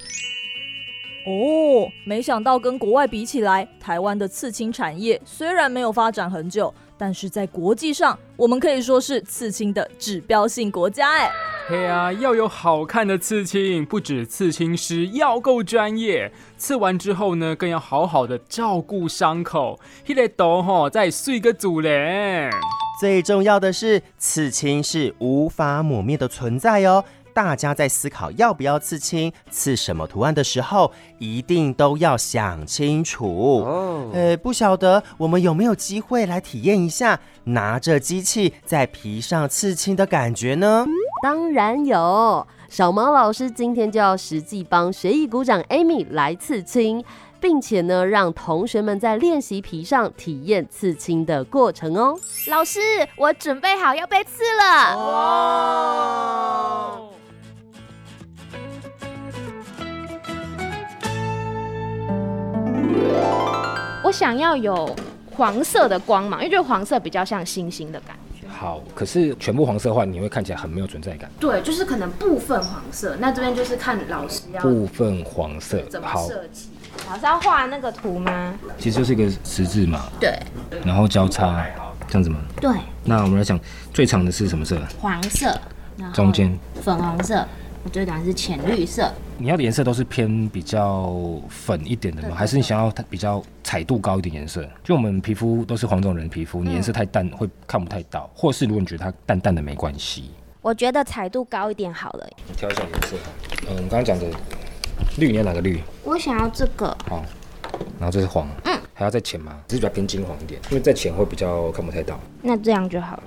Speaker 4: 哦，没想到跟国外比起来，台湾的刺青产业虽然没有发展很久，但是在国际上，我们可以说是刺青的指标性国家。哎，
Speaker 5: 嘿啊，要有好看的刺青，不止刺青师要够专业，刺完之后呢，更要好好的照顾伤口。迄个刀吼，再碎个主人。
Speaker 2: 最重要的是，刺青是无法抹灭的存在哦。大家在思考要不要刺青、刺什么图案的时候，一定都要想清楚。哦，呃，不晓得我们有没有机会来体验一下拿着机器在皮上刺青的感觉呢？
Speaker 1: 当然有，小毛老师今天就要实际帮学艺鼓掌 Amy 来刺青。并且呢，让同学们在练习皮上体验刺青的过程哦。
Speaker 6: 老师，我准备好要被刺了。哇！我想要有黄色的光芒，因为觉得黄色比较像星星的感觉。
Speaker 15: 好，可是全部黄色的话，你会看起来很没有存在感。
Speaker 6: 对，就是可能部分黄色。那这边就是看老师要
Speaker 15: 部分黄色
Speaker 6: 怎么设计。老师要画那个图吗？
Speaker 15: 其实就是一个十字嘛。
Speaker 6: 对。
Speaker 15: 然后交叉这样子吗？
Speaker 6: 对。
Speaker 15: 那我们来讲，最长的是什么色？
Speaker 6: 黄色。
Speaker 15: 中间。
Speaker 6: 粉红色。我最短是浅绿色。
Speaker 15: 你要的颜色都是偏比较粉一点的吗？还是你想要它比较彩度高一点颜色？就我们皮肤都是黄种人皮肤，你颜色太淡会看不太到。或是如果你觉得它淡淡的没关系。
Speaker 6: 我觉得彩度高一点好了。
Speaker 15: 你挑一下颜色。嗯，我们刚刚讲的。绿你要哪个绿？
Speaker 6: 我想要这个。
Speaker 15: 好，然后这是黄。嗯，还要再浅吗？只是比较偏金黄一点，因为再浅会比较看不太到。
Speaker 6: 那这样就好了。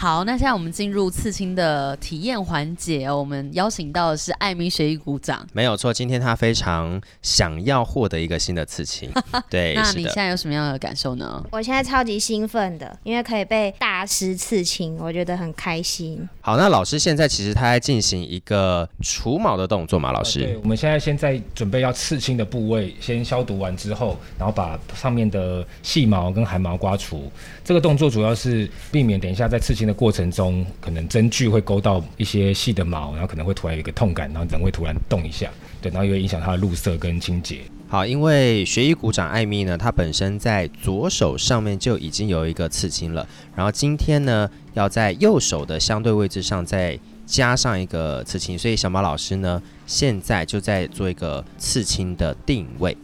Speaker 1: 好，那现在我们进入刺青的体验环节哦。我们邀请到的是艾米学艺鼓掌，
Speaker 3: 没有错。今天他非常想要获得一个新的刺青，对。
Speaker 1: 那你现在有什么样的感受呢？
Speaker 6: 我现在超级兴奋的，因为可以被大师刺青，我觉得很开心。
Speaker 3: 好，那老师现在其实他在进行一个除毛的动作嘛？老师，
Speaker 15: 对，我们现在现在准备要刺青的部位，先消毒完之后，然后把上面的细毛跟汗毛刮除。这个动作主要是避免等一下在刺青。的过程中，可能针具会勾到一些细的毛，然后可能会突然有一个痛感，然后人会突然动一下，对，然后也会影响它的入色跟清洁。
Speaker 3: 好，因为学医鼓掌艾米呢，她本身在左手上面就已经有一个刺青了，然后今天呢，要在右手的相对位置上再加上一个刺青，所以小马老师呢，现在就在做一个刺青的定位。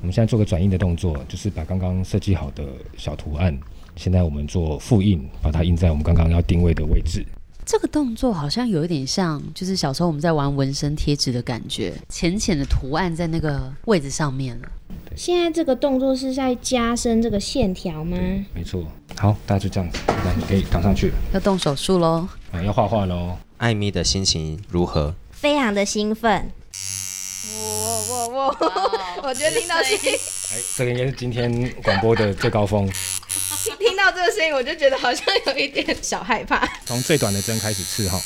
Speaker 15: 我们现在做个转印的动作，就是把刚刚设计好的小图案。现在我们做复印，把它印在我们刚刚要定位的位置。
Speaker 1: 这个动作好像有一点像，就是小时候我们在玩纹身贴纸的感觉，浅浅的图案在那个位置上面了。
Speaker 6: 现在这个动作是在加深这个线条吗？
Speaker 15: 没错。好，大家就这样子，那你可以躺上去。
Speaker 1: 要动手术喽！
Speaker 15: 啊，要画画喽！
Speaker 3: 艾米的心情如何？
Speaker 6: 非常的兴奋。我我我我，我觉得听到声音，
Speaker 15: 哎，这个应该是今天广播的最高峰。
Speaker 6: 听到这个声音，我就觉得好像有一点 小害怕。
Speaker 15: 从最短的针开始刺哈，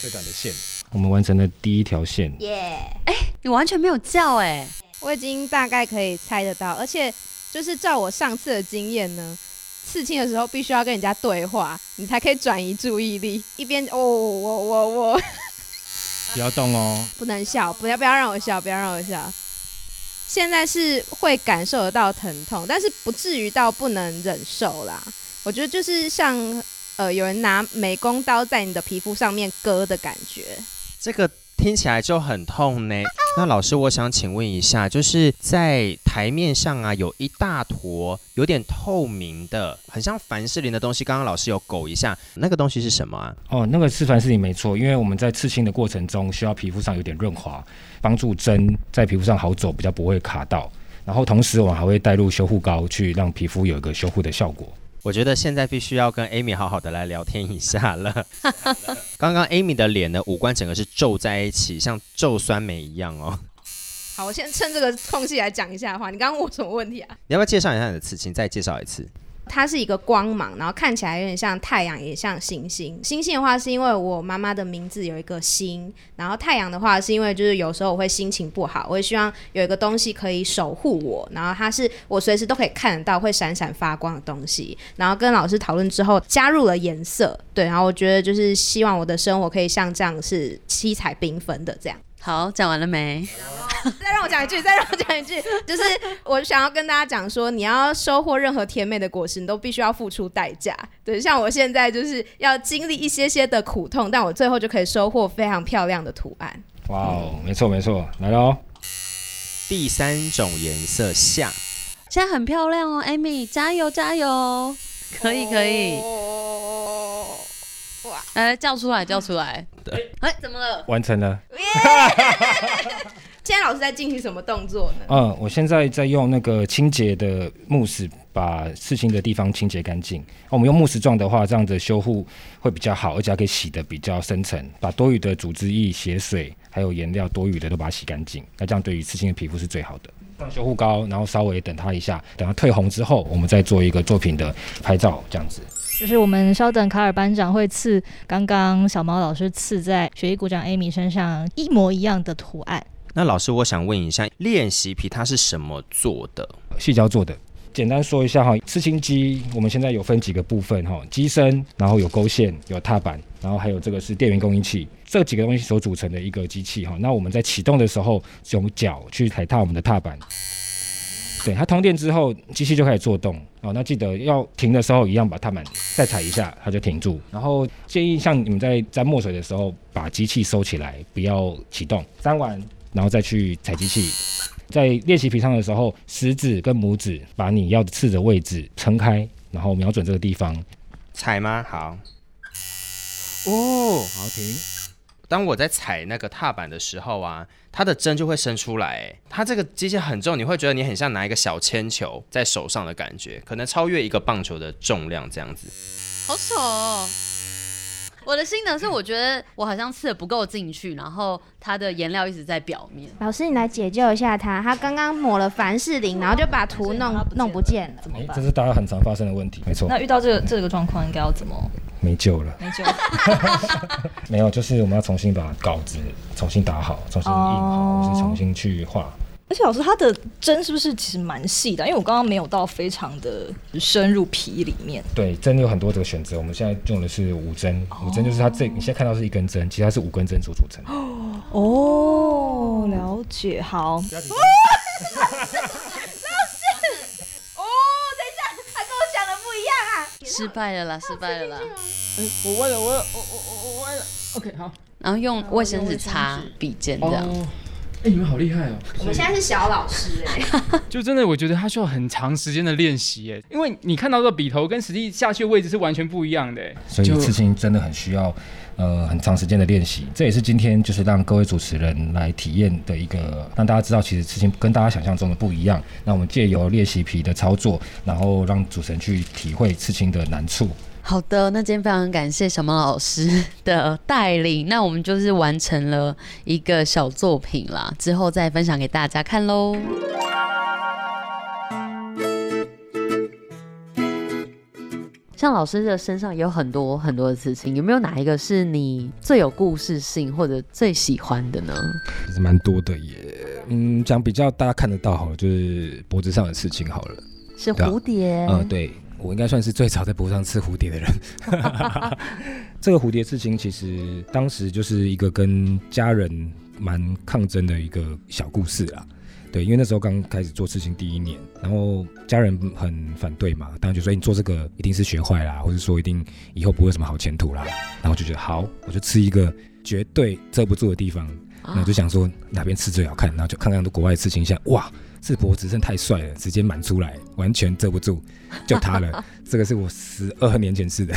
Speaker 15: 最短的线，我们完成了第一条线。
Speaker 1: 耶！哎，你完全没有叫哎，
Speaker 16: 我已经大概可以猜得到，而且就是照我上次的经验呢，刺青的时候必须要跟人家对话，你才可以转移注意力。一边哦，我我我，
Speaker 15: 不要动哦，
Speaker 16: 不能笑，不要不要让我笑，不要让我笑。现在是会感受得到疼痛，但是不至于到不能忍受啦。我觉得就是像呃有人拿美工刀在你的皮肤上面割的感觉。
Speaker 3: 这个听起来就很痛呢。那老师，我想请问一下，就是在台面上啊，有一大坨有点透明的，很像凡士林的东西。刚刚老师有勾一下，那个东西是什么啊？
Speaker 15: 哦，那个是凡士林没错，因为我们在刺青的过程中需要皮肤上有点润滑，帮助针在皮肤上好走，比较不会卡到。然后同时我们还会带入修护膏，去让皮肤有一个修护的效果。
Speaker 3: 我觉得现在必须要跟 Amy 好好的来聊天一下了。刚刚 Amy 的脸呢，五官整个是皱在一起，像皱酸梅一样哦。
Speaker 16: 好，我先趁这个空隙来讲一下的话，你刚刚问我什么问题啊？
Speaker 3: 你要不要介绍一下你的刺青？再介绍一次。
Speaker 16: 它是一个光芒，然后看起来有点像太阳，也像星星。星星的话是因为我妈妈的名字有一个星，然后太阳的话是因为就是有时候我会心情不好，我会希望有一个东西可以守护我，然后它是我随时都可以看得到会闪闪发光的东西。然后跟老师讨论之后加入了颜色，对，然后我觉得就是希望我的生活可以像这样是七彩缤纷的这样。
Speaker 1: 好，讲完了没？
Speaker 16: 再让我讲一句，再让我讲一句，就是我想要跟大家讲说，你要收获任何甜美的果实，你都必须要付出代价。对，像我现在就是要经历一些些的苦痛，但我最后就可以收获非常漂亮的图案。
Speaker 15: 哇哦，没错没错，来喽！
Speaker 3: 第三种颜色下，
Speaker 1: 现在很漂亮哦，Amy，加油加油！可以可以。哇！来叫出来叫出来。对，哎，怎么了？
Speaker 15: 完成了。
Speaker 16: 现在老师在进行什么动作呢？
Speaker 15: 嗯，我现在在用那个清洁的慕斯把刺青的地方清洁干净。我们用慕斯状的话，这样子修护会比较好，而且可以洗的比较深层，把多余的组织液、血水还有颜料多余的都把它洗干净。那这样对于刺青的皮肤是最好的。放修护膏，然后稍微等它一下，等它退红之后，我们再做一个作品的拍照，这样子。
Speaker 17: 就是我们稍等，卡尔班长会刺刚刚小毛老师刺在学艺股长 Amy 身上一模一样的图案。
Speaker 3: 那老师，我想问一下，练习皮它是什么做的？
Speaker 15: 细胶做的。简单说一下哈，刺青机我们现在有分几个部分哈，机身，然后有勾线，有踏板，然后还有这个是电源供应器，这几个东西所组成的一个机器哈。那我们在启动的时候，用脚去踩踏我们的踏板。对，它通电之后，机器就开始做动哦。那记得要停的时候，一样把踏板再踩一下，它就停住。然后建议像你们在沾墨水的时候，把机器收起来，不要启动，沾完然后再去踩机器。在练习皮上的时候，食指跟拇指把你要刺的位置撑开，然后瞄准这个地方，
Speaker 3: 踩吗？好。哦，
Speaker 15: 好停。
Speaker 3: 当我在踩那个踏板的时候啊，它的针就会伸出来。它这个机械很重，你会觉得你很像拿一个小铅球在手上的感觉，可能超越一个棒球的重量这样子。
Speaker 1: 好丑！我的心得是，我觉得我好像吃的不够进去，然后它的颜料一直在表面。
Speaker 6: 老师，你来解救一下他，他刚刚抹了凡士林，然后就把图弄弄不见了。
Speaker 15: 哎，这是大家很常发生的问题，没错。
Speaker 18: 那遇到这个这个状况，应该要怎么？
Speaker 15: 没救了。
Speaker 18: 没救。
Speaker 15: 没有，就是我们要重新把稿子重新打好，重新印好，或是重新去画。
Speaker 18: 而且老师，他的针是不是其实蛮细的？因为我刚刚没有到非常的深入皮里面。
Speaker 15: 对，针有很多的选择。我们现在用的是五针，五针就是它这你现在看到是一根针，其实它是五根针所组成。
Speaker 18: 哦，了解。好。老师，
Speaker 6: 哦，等一下，他跟我想的不一样啊！
Speaker 1: 失败了啦，失败了啦。
Speaker 18: 哎，我歪了，我我我我我歪了。OK，好。
Speaker 1: 然后用卫生纸擦笔尖这样。
Speaker 5: 哎，你们好厉害哦！
Speaker 16: 我们现在是小老师哎，
Speaker 5: 就真的我觉得他需要很长时间的练习哎，因为你看到的笔头跟实际下去的位置是完全不一样的。
Speaker 15: 所以刺青真的很需要呃很长时间的练习，这也是今天就是让各位主持人来体验的一个，让大家知道其实刺青跟大家想象中的不一样。那我们借由练习皮的操作，然后让主持人去体会刺青的难处。
Speaker 1: 好的，那今天非常感谢小猫老师的带领，那我们就是完成了一个小作品啦，之后再分享给大家看喽。像老师的身上也有很多很多的事情，有没有哪一个是你最有故事性或者最喜欢的呢？
Speaker 15: 其实蛮多的耶，嗯，讲比较大家看得到好了，就是脖子上的事情好了，
Speaker 1: 是蝴蝶，
Speaker 15: 嗯，对。我应该算是最早在脖上刺蝴蝶的人。这个蝴蝶刺青其实当时就是一个跟家人蛮抗争的一个小故事啦。对，因为那时候刚开始做刺青第一年，然后家人很反对嘛，当然就说你做这个一定是学坏啦，或者说一定以后不会有什么好前途啦。然后就觉得好，我就刺一个绝对遮不住的地方，那我就想说哪边刺最好看，然后就看看国外刺青像哇。刺脖子真太帅了，直接满出来，完全遮不住，就它了。这个是我十二年前吃的。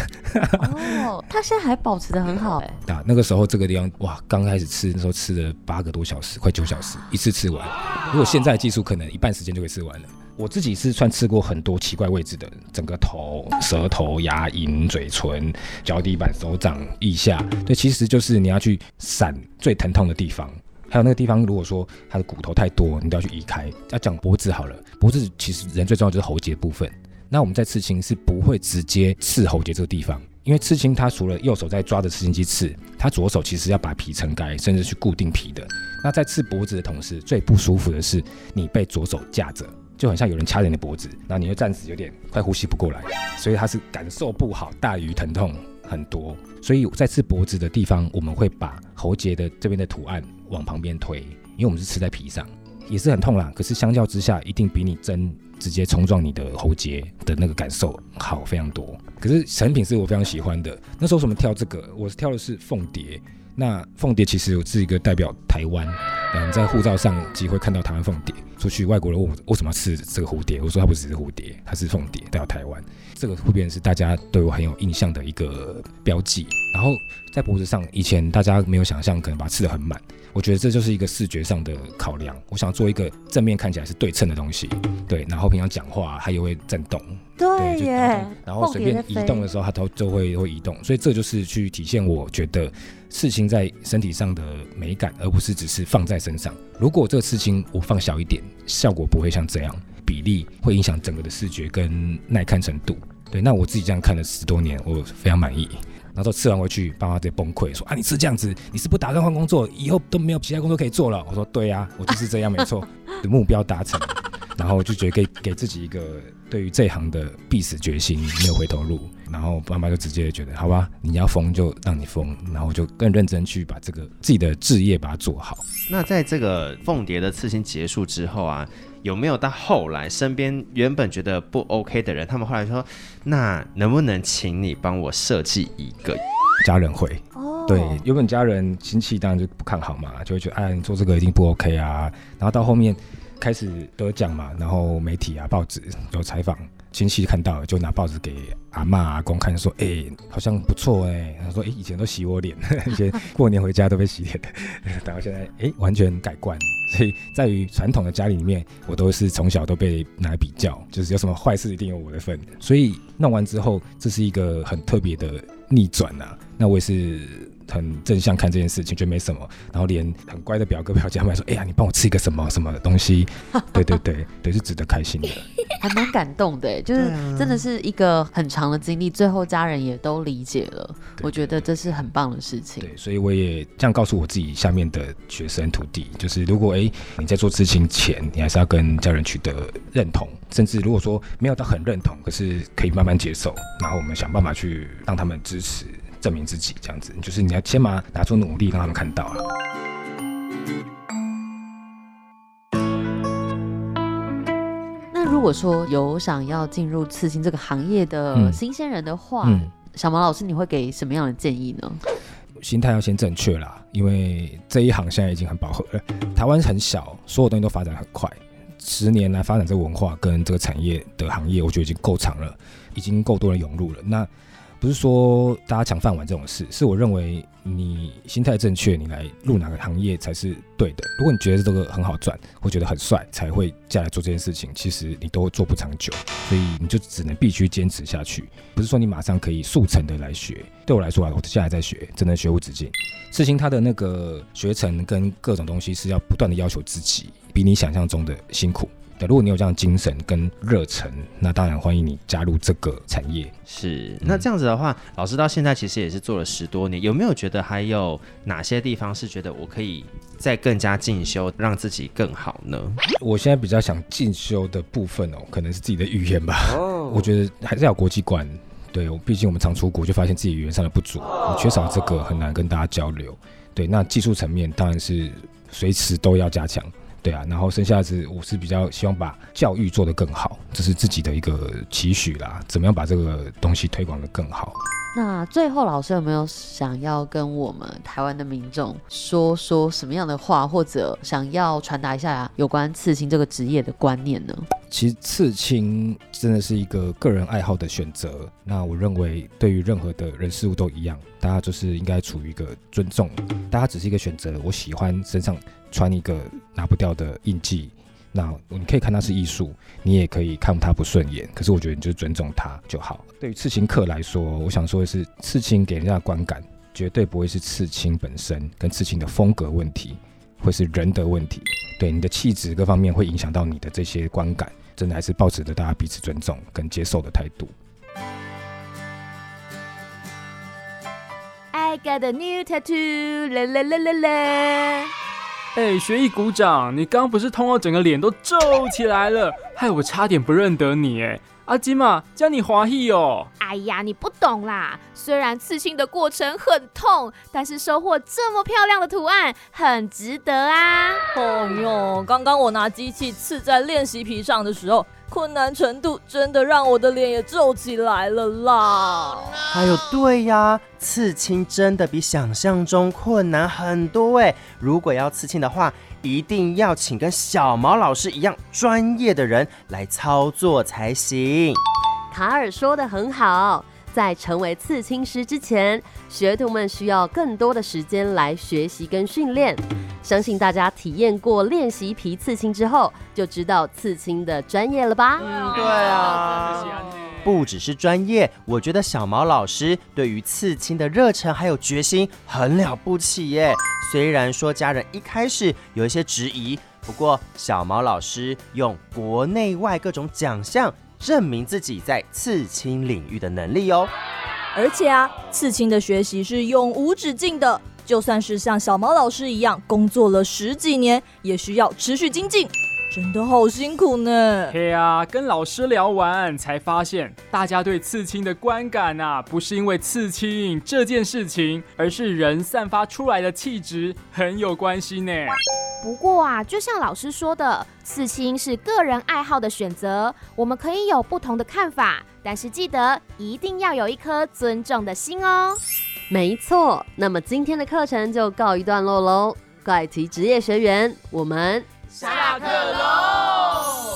Speaker 1: 哦，他现在还保持的很好哎。
Speaker 15: 啊，那个时候这个地方哇，刚开始吃那时候吃了八个多小时，快九小时一次吃完。如果现在技术可能一半时间就可以吃完了。我自己是算吃过很多奇怪位置的，整个头、舌头、牙龈、嘴唇、脚底板、手掌、腋下，对，其实就是你要去闪最疼痛的地方。还有那个地方，如果说它的骨头太多，你都要去移开。要讲脖子好了，脖子其实人最重要就是喉结部分。那我们在刺青是不会直接刺喉结这个地方，因为刺青它除了右手在抓着刺青机刺，它左手其实要把皮撑开，甚至去固定皮的。那在刺脖子的同时，最不舒服的是你被左手架着，就很像有人掐着你的脖子，然后你会暂时有点快呼吸不过来，所以它是感受不好大于疼痛很多。所以在刺脖子的地方，我们会把喉结的这边的图案。往旁边推，因为我们是吃在皮上，也是很痛啦。可是相较之下，一定比你针直接冲撞你的喉结的那个感受好非常多。可是成品是我非常喜欢的。那时候什么挑这个？我是挑的是凤蝶。那凤蝶其实我是一个代表台湾，嗯，在护照上机会看到台湾凤蝶。出去外国人问我为什么要吃这个蝴蝶，我说它不只是蝴蝶，它是凤蝶，代表台湾。这个会变是大家对我很有印象的一个标记。然后在脖子上，以前大家没有想象，可能把它刺得很满。我觉得这就是一个视觉上的考量。我想做一个正面看起来是对称的东西，对。然后平常讲话它也会震动，
Speaker 1: 对耶。
Speaker 15: 然后随便移动的时候，它都就会会移动。所以这就是去体现我觉得刺青在身体上的美感，而不是只是放在身上。如果这个刺青我放小一点，效果不会像这样，比例会影响整个的视觉跟耐看程度。对，那我自己这样看了十多年，我非常满意。然后吃完回去，爸妈直接崩溃说：“啊，你吃这样子，你是不打算换工作，以后都没有其他工作可以做了。”我说：“对呀，我就是这样，没错，目标达成。”然后就觉得给给自己一个对于这一行的必死决心，没有回头路。然后爸妈就直接觉得：“好吧，你要疯就让你疯。”然后就更认真去把这个自己的置业把它做好。
Speaker 3: 那在这个凤蝶的刺青结束之后啊。有没有到后来，身边原本觉得不 OK 的人，他们后来说，那能不能请你帮我设计一个？
Speaker 15: 家人会，对，原本家人亲戚当然就不看好嘛，就会觉得，哎，你做这个一定不 OK 啊。然后到后面开始得奖嘛，然后媒体啊、报纸 有采访。亲戚看到，就拿报纸给阿妈阿公看，说：“哎，好像不错哎。”他说：“哎，以前都洗我脸，以前过年回家都被洗脸的，然后现在哎，完全改观。所以在于传统的家里里面，我都是从小都被拿来比较，就是有什么坏事一定有我的份。所以弄完之后，这是一个很特别的逆转呐。那我也是。”很正向看这件事情，觉得没什么，然后连很乖的表哥表姐他们说：“哎呀，你帮我吃一个什么什么东西？” 对对对对，是值得开心的，
Speaker 1: 还蛮感动的，就是真的是一个很长的经历，最后家人也都理解了，我觉得这是很棒的事情。
Speaker 15: 对，所以我也这样告诉我自己下面的学生徒弟，就是如果哎你在做事情前，你还是要跟家人取得认同，甚至如果说没有到很认同，可是可以慢慢接受，然后我们想办法去让他们支持。证明自己这样子，就是你要先把拿出努力让他们看到了。
Speaker 1: 那如果说有想要进入刺青这个行业的新鲜人的话，小毛老师，你会给什么样的建议呢？
Speaker 15: 心态要先正确啦，因为这一行现在已经很饱和了。台湾很小，所有东西都发展很快，十年来发展这个文化跟这个产业的行业，我觉得已经够长了，已经够多人涌入了。那不是说大家抢饭碗这种事，是我认为你心态正确，你来入哪个行业才是对的。如果你觉得这个很好赚，或觉得很帅，才会下来做这件事情，其实你都做不长久，所以你就只能必须坚持下去。不是说你马上可以速成的来学。对我来说啊，我现在在学，真的学无止境。事情它的那个学程跟各种东西是要不断的要求自己，比你想象中的辛苦。如果你有这样精神跟热忱，那当然欢迎你加入这个产业。
Speaker 3: 是，那这样子的话，老师到现在其实也是做了十多年，有没有觉得还有哪些地方是觉得我可以再更加进修，让自己更好呢？
Speaker 15: 我现在比较想进修的部分哦，可能是自己的语言吧。哦，我觉得还是要国际观。对，毕竟我们常出国，就发现自己语言上的不足，我缺少这个，很难跟大家交流。对，那技术层面当然是随时都要加强。对啊，然后剩下是我是比较希望把教育做得更好，这是自己的一个期许啦。怎么样把这个东西推广得更好？
Speaker 1: 那最后，老师有没有想要跟我们台湾的民众说说什么样的话，或者想要传达一下有关刺青这个职业的观念呢？
Speaker 15: 其实刺青真的是一个个人爱好的选择。那我认为，对于任何的人事物都一样，大家就是应该处于一个尊重。大家只是一个选择，我喜欢身上穿一个拿不掉的印记。那你可以看它是艺术，你也可以看它不顺眼，可是我觉得你就尊重它就好。对于刺青客来说，我想说的是，刺青给人家的观感绝对不会是刺青本身跟刺青的风格问题，会是人的问题。对你的气质各方面会影响到你的这些观感，真的还是保持着大家彼此尊重跟接受的态度。
Speaker 6: I got a new tattoo，啦啦啦啦啦。
Speaker 5: 哎，学艺鼓掌！你刚不是痛到整个脸都皱起来了，害我差点不认得你哎！阿金嘛，叫你华裔哦。
Speaker 6: 哎呀，你不懂啦！虽然刺青的过程很痛，但是收获这么漂亮的图案，很值得啊！
Speaker 4: 哦哟，刚刚我拿机器刺在练习皮上的时候。困难程度真的让我的脸也皱起来了啦！
Speaker 2: 哎呦，对呀，刺青真的比想象中困难很多哎。如果要刺青的话，一定要请跟小毛老师一样专业的人来操作才行。
Speaker 1: 卡尔说的很好。在成为刺青师之前，学徒们需要更多的时间来学习跟训练。相信大家体验过练习皮刺青之后，就知道刺青的专业了吧？
Speaker 2: 嗯，对啊，不只是专业，我觉得小毛老师对于刺青的热忱还有决心很了不起耶。虽然说家人一开始有一些质疑，不过小毛老师用国内外各种奖项。证明自己在刺青领域的能力哦，
Speaker 4: 而且啊，刺青的学习是永无止境的，就算是像小毛老师一样工作了十几年，也需要持续精进。真的好辛苦呢。
Speaker 5: 嘿啊，跟老师聊完才发现，大家对刺青的观感啊，不是因为刺青这件事情，而是人散发出来的气质很有关系呢。
Speaker 6: 不过啊，就像老师说的，刺青是个人爱好的选择，我们可以有不同的看法，但是记得一定要有一颗尊重的心哦。
Speaker 1: 没错那么今天的课程就告一段落喽。怪奇职业学员我们
Speaker 19: 下课喽。